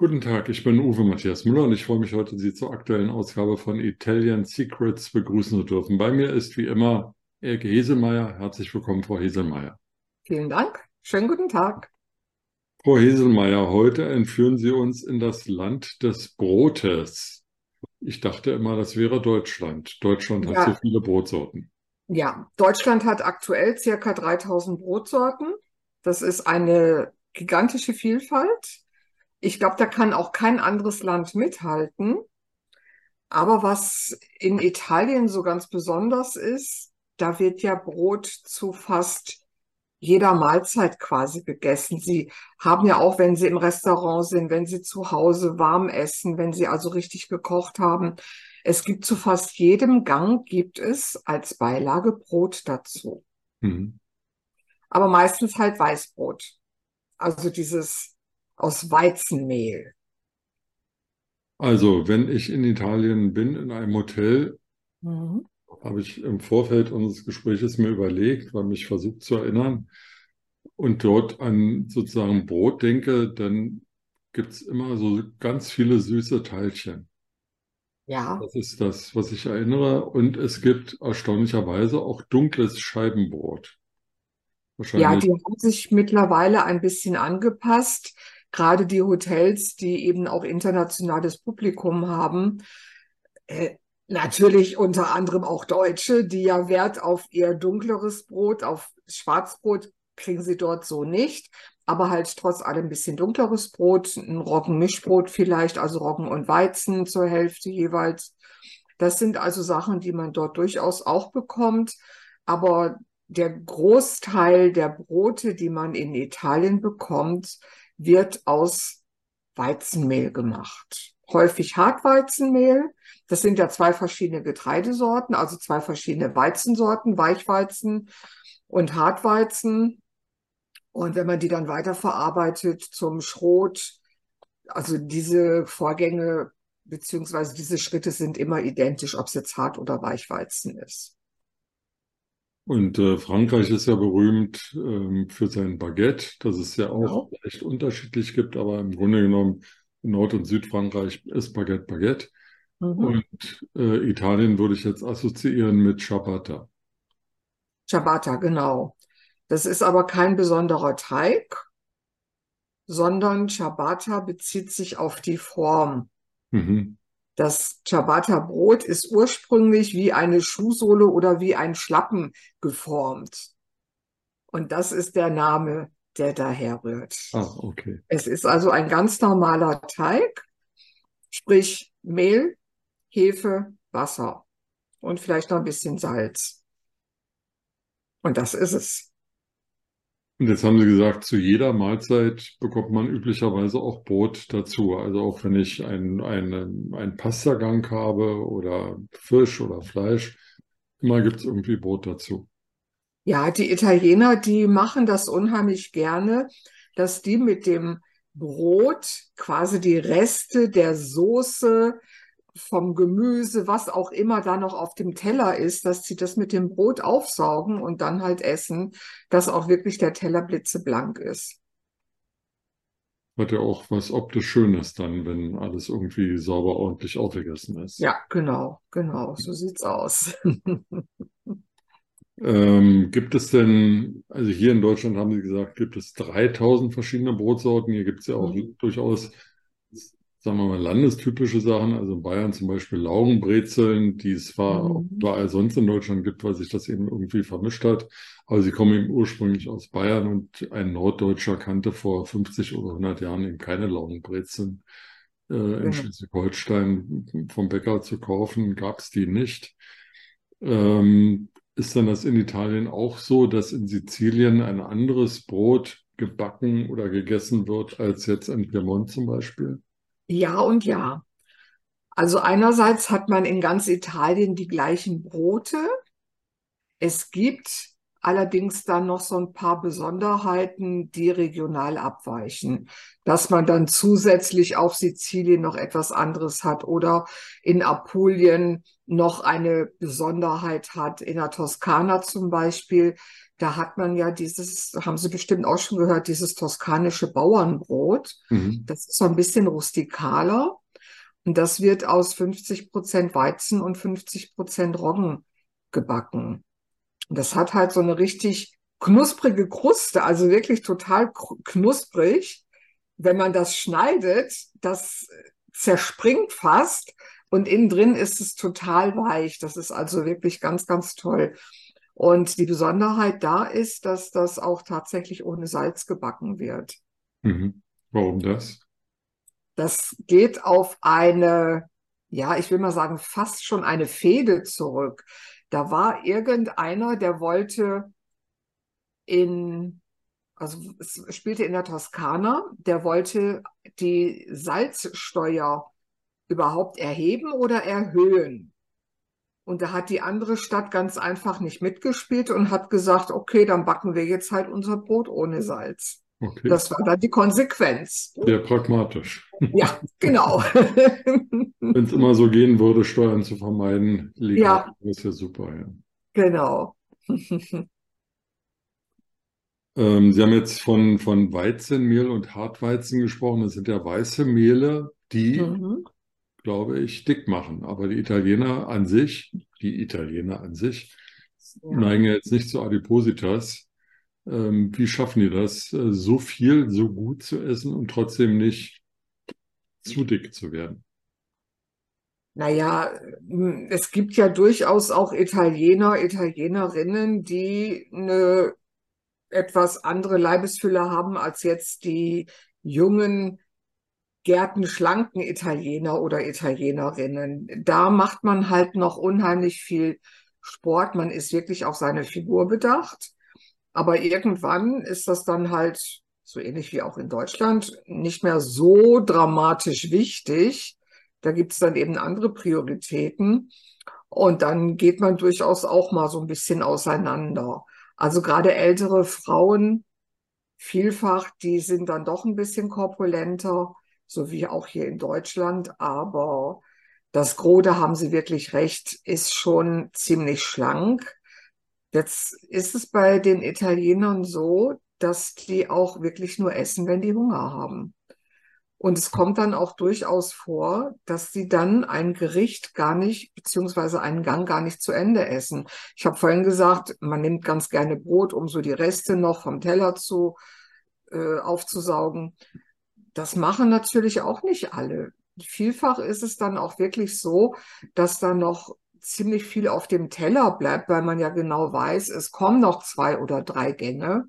Guten Tag, ich bin Uwe Matthias Müller und ich freue mich heute, Sie zur aktuellen Ausgabe von Italian Secrets begrüßen zu dürfen. Bei mir ist wie immer Elke Heselmeier. Herzlich willkommen, Frau Heselmeier. Vielen Dank. Schönen guten Tag. Frau Heselmeier, heute entführen Sie uns in das Land des Brotes. Ich dachte immer, das wäre Deutschland. Deutschland hat so Ja, viele Brotsorten. ja. Deutschland hat aktuell circa 3000 Brotsorten. Das ist eine gigantische Vielfalt. Ich glaube, da kann auch kein anderes Land mithalten. Aber was in Italien so ganz besonders ist, da wird ja Brot zu fast jeder Mahlzeit quasi gegessen. Sie haben ja auch, wenn Sie im Restaurant sind, wenn Sie zu Hause warm essen, wenn Sie also richtig gekocht haben, es gibt zu fast jedem Gang gibt es als Beilage Brot dazu. Mhm. Aber meistens halt Weißbrot. Also dieses aus Weizenmehl. Also, wenn ich in Italien bin, in einem Hotel, Mhm. habe ich im Vorfeld unseres Gespräches mir überlegt, weil mich versucht zu erinnern, und dort an sozusagen Brot denke, dann gibt es immer so ganz viele süße Teilchen. Ja, Das ist das, was ich erinnere. Und es gibt erstaunlicherweise auch dunkles Scheibenbrot. ja, die haben sich mittlerweile ein bisschen angepasst. Gerade die Hotels, die eben auch internationales Publikum haben, Äh, natürlich unter anderem auch Deutsche, die ja Wert auf eher dunkleres Brot, auf Schwarzbrot kriegen sie dort so nicht, aber halt trotz allem ein bisschen dunkleres Brot, ein Roggenmischbrot vielleicht, also Roggen und Weizen zur Hälfte jeweils. Das sind also Sachen, die man dort durchaus auch bekommt, aber der Großteil der Brote, die man in Italien bekommt, wird aus Weizenmehl gemacht. Häufig Hartweizenmehl. Das sind ja zwei verschiedene Getreidesorten, also zwei verschiedene Weizensorten, Weichweizen und Hartweizen. Und wenn man die dann weiterverarbeitet zum Schrot, also diese Vorgänge beziehungsweise diese Schritte sind immer identisch, ob es jetzt Hart- oder Weichweizen ist. Und äh, Frankreich ist ja berühmt ähm, für sein Baguette, das es ja auch Genau. echt unterschiedlich gibt, aber im Grunde genommen in Nord- und Südfrankreich ist Baguette Baguette. Mhm. Und äh, Italien würde ich jetzt assoziieren mit Ciabatta. Ciabatta, genau. Das ist aber kein besonderer Teig, sondern Ciabatta bezieht sich auf die Form. Mhm. Das Ciabatta-Brot ist ursprünglich wie eine Schuhsohle oder wie ein Schlappen geformt. Und das ist der Name, der daher rührt. Ah, okay. Es ist also ein ganz normaler Teig, sprich Mehl, Hefe, Wasser und vielleicht noch ein bisschen Salz. Und das ist es. Und jetzt haben Sie gesagt, zu jeder Mahlzeit bekommt man üblicherweise auch Brot dazu. Also auch wenn ich einen, einen, einen Pastagang habe oder Fisch oder Fleisch, immer gibt es irgendwie Brot dazu. Ja, die Italiener, die machen das unheimlich gerne, dass die mit dem Brot quasi die Reste der Soße vom Gemüse, was auch immer da noch auf dem Teller ist, dass sie das mit dem Brot aufsaugen und dann halt essen, dass auch wirklich der Teller blitzeblank ist. Hat ja auch was optisch Schönes dann, wenn alles irgendwie sauber ordentlich aufgegessen ist. Ja, genau, genau, so sieht's aus. Ähm, gibt es denn, also hier in Deutschland haben Sie gesagt, gibt es 3000 verschiedene Brotsorten. Hier gibt es ja auch Mhm. durchaus, sagen wir mal, landestypische Sachen. Also in Bayern zum Beispiel Laugenbrezeln, die es zwar Mhm. überall sonst in Deutschland gibt, weil sich das eben irgendwie vermischt hat. Aber sie kommen eben ursprünglich aus Bayern und ein Norddeutscher kannte vor 50 oder 100 Jahren eben keine Laugenbrezeln. Äh, in Genau. Schleswig-Holstein vom Bäcker zu kaufen, gab es die nicht. Ähm, ist dann das in Italien auch so, dass in Sizilien ein anderes Brot gebacken oder gegessen wird als jetzt in Piemont zum Beispiel? Ja und ja. Also einerseits hat man in ganz Italien die gleichen Brote. Es gibt allerdings dann noch so ein paar Besonderheiten, die regional abweichen. Dass man dann zusätzlich auf Sizilien noch etwas anderes hat oder in Apulien noch eine Besonderheit hat, in der Toskana zum Beispiel. Da hat man ja dieses, haben Sie bestimmt auch schon gehört, dieses toskanische Bauernbrot. Mhm. Das ist so ein bisschen rustikaler. Und das wird aus 50 Prozent Weizen und 50 Prozent Roggen gebacken. Und das hat halt so eine richtig knusprige Kruste, also wirklich total knusprig. Wenn man das schneidet, das zerspringt fast und innen drin ist es total weich. Das ist also wirklich ganz, ganz toll. Und die Besonderheit da ist, dass das auch tatsächlich ohne Salz gebacken wird. Mhm. Warum das? Das geht auf eine, ja, ich will mal sagen, fast schon eine Fehde zurück. Da war irgendeiner, der wollte in, also es spielte in der Toskana, der wollte die Salzsteuer überhaupt erheben oder erhöhen. Und da hat die andere Stadt ganz einfach nicht mitgespielt und hat gesagt, okay, dann backen wir jetzt halt unser Brot ohne Salz. Okay. Das war dann die Konsequenz. Sehr pragmatisch. Ja, genau. Wenn es immer so gehen würde, Steuern zu vermeiden, liegt ja. das ja super. Ja. Genau. ähm, Sie haben jetzt von, von Weizenmehl und Hartweizen gesprochen. Das sind ja weiße Mehle, die, mhm. Glaube ich, dick machen. Aber die Italiener an sich, die Italiener an sich, ja. neigen ja jetzt nicht zu Adipositas. Ähm, wie schaffen die das, äh, so viel, so gut zu essen und trotzdem nicht zu dick zu werden? Naja, es gibt ja durchaus auch Italiener, Italienerinnen, die eine etwas andere Leibesfülle haben als jetzt die jungen, gärtenschlanken Italiener oder Italienerinnen. Da macht man halt noch unheimlich viel Sport. Man ist wirklich auf seine Figur bedacht. Aber irgendwann ist das dann halt, so ähnlich wie auch in Deutschland, nicht mehr so dramatisch wichtig. Da gibt es dann eben andere Prioritäten. Und dann geht man durchaus auch mal so ein bisschen auseinander. Also gerade ältere Frauen, vielfach, die sind dann doch ein bisschen korpulenter, so wie auch hier in Deutschland. Aber das Gros, da haben Sie wirklich recht, ist schon ziemlich schlank. Jetzt ist es bei den Italienern so, dass die auch wirklich nur essen, wenn die Hunger haben. Und es kommt dann auch durchaus vor, dass sie dann ein Gericht gar nicht, beziehungsweise einen Gang gar nicht zu Ende essen. Ich habe vorhin gesagt, man nimmt ganz gerne Brot, um so die Reste noch vom Teller zu äh, aufzusaugen. Das machen natürlich auch nicht alle. Vielfach ist es dann auch wirklich so, dass da noch ziemlich viel auf dem Teller bleibt, weil man ja genau weiß, es kommen noch zwei oder drei Gänge.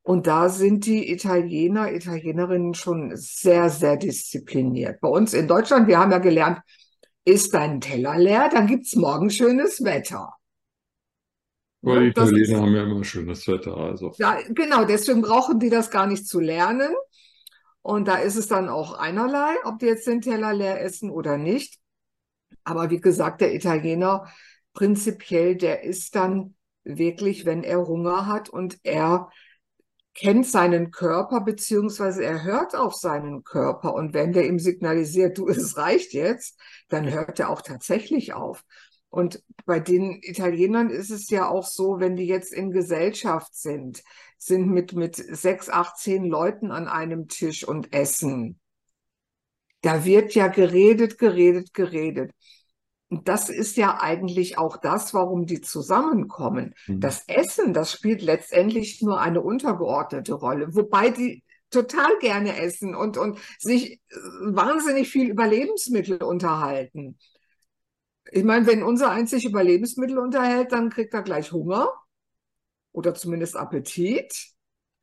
Und da sind die Italiener, Italienerinnen schon sehr, sehr diszipliniert. Bei uns in Deutschland, wir haben ja gelernt, ist dein Teller leer, dann gibt es morgen schönes Wetter. Weil die Italiener ist, haben ja immer schönes Wetter. Also. Ja, genau, deswegen brauchen die das gar nicht zu lernen. Und da ist es dann auch einerlei, ob die jetzt den Teller leer essen oder nicht. Aber wie gesagt, der Italiener prinzipiell, der ist dann wirklich, wenn er Hunger hat und er kennt seinen Körper, beziehungsweise er hört auf seinen Körper. Und wenn der ihm signalisiert, du, es reicht jetzt, dann hört er auch tatsächlich auf. Und bei den Italienern ist es ja auch so, wenn die jetzt in Gesellschaft sind, sind mit, mit sechs, acht, zehn Leuten an einem Tisch und essen. Da wird ja geredet, geredet, geredet. Und das ist ja eigentlich auch das, warum die zusammenkommen. Mhm. Das Essen, das spielt letztendlich nur eine untergeordnete Rolle, wobei die total gerne essen und, und sich wahnsinnig viel über Lebensmittel unterhalten. Ich meine, wenn unser eins sich über Lebensmittel unterhält, dann kriegt er gleich Hunger oder zumindest Appetit.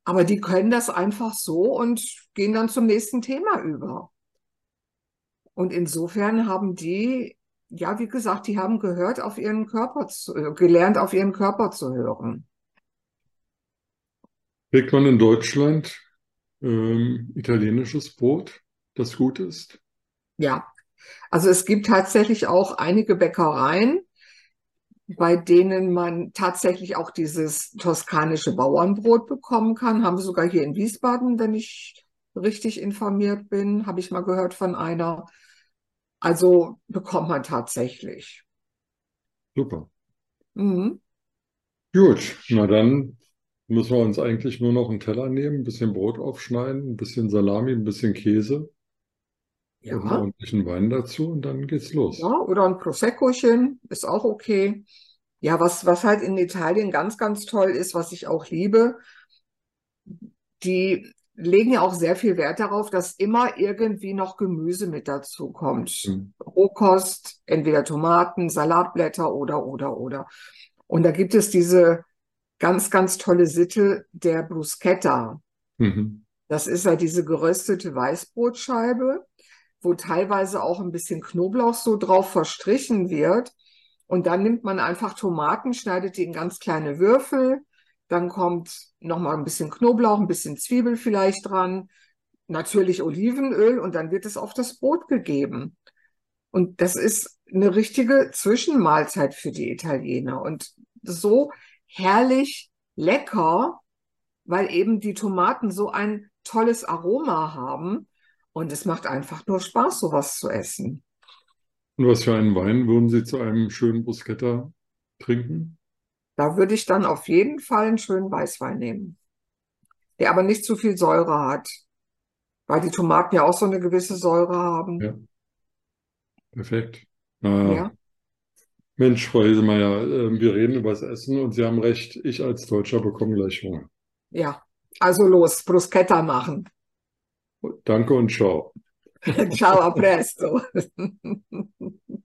Aber die können das einfach so und gehen dann zum nächsten Thema über. Und insofern haben die, ja, wie gesagt, die haben gehört, auf ihren Körper zu, äh, gelernt, auf ihren Körper zu hören. Kriegt man in Deutschland ähm, italienisches Brot, das gut ist? Ja, also es gibt tatsächlich auch einige Bäckereien, bei denen man tatsächlich auch dieses toskanische Bauernbrot bekommen kann. Haben wir sogar hier in Wiesbaden, wenn ich richtig informiert bin, habe ich mal gehört von einer. Also bekommt man tatsächlich. Super. Mhm. Gut, na dann müssen wir uns eigentlich nur noch einen Teller nehmen, ein bisschen Brot aufschneiden, ein bisschen Salami, ein bisschen Käse Ja. und einen ordentlichen Wein dazu und dann geht's los. Ja, oder ein Proseccochen ist auch okay. Ja, was, was halt in Italien ganz, ganz toll ist, was ich auch liebe, die legen ja auch sehr viel Wert darauf, dass immer irgendwie noch Gemüse mit dazu kommt. Mhm. Rohkost, entweder Tomaten, Salatblätter oder, oder, oder. Und da gibt es diese ganz, ganz tolle Sitte der Bruschetta. Mhm. Das ist ja diese geröstete Weißbrotscheibe, wo teilweise auch ein bisschen Knoblauch so drauf verstrichen wird. Und dann nimmt man einfach Tomaten, schneidet die in ganz kleine Würfel. Dann kommt nochmal ein bisschen Knoblauch, ein bisschen Zwiebel vielleicht dran, natürlich Olivenöl und dann wird es auf das Brot gegeben. Und das ist eine richtige Zwischenmahlzeit für die Italiener und so herrlich lecker, weil eben die Tomaten so ein tolles Aroma haben und es macht einfach nur Spaß, sowas zu essen. Und was für einen Wein würden Sie zu einem schönen Bruschetta trinken? Da würde ich dann auf jeden Fall einen schönen Weißwein nehmen, der aber nicht zu viel Säure hat, weil die Tomaten ja auch so eine gewisse Säure haben. Ja, perfekt. Na, Ja, Mensch, Frau Hesemeyer, äh, wir reden über das Essen und Sie haben recht, ich als Deutscher bekomme gleich Hunger. ja. Also los, Bruschetta machen. Danke und ciao. Ciao, a presto.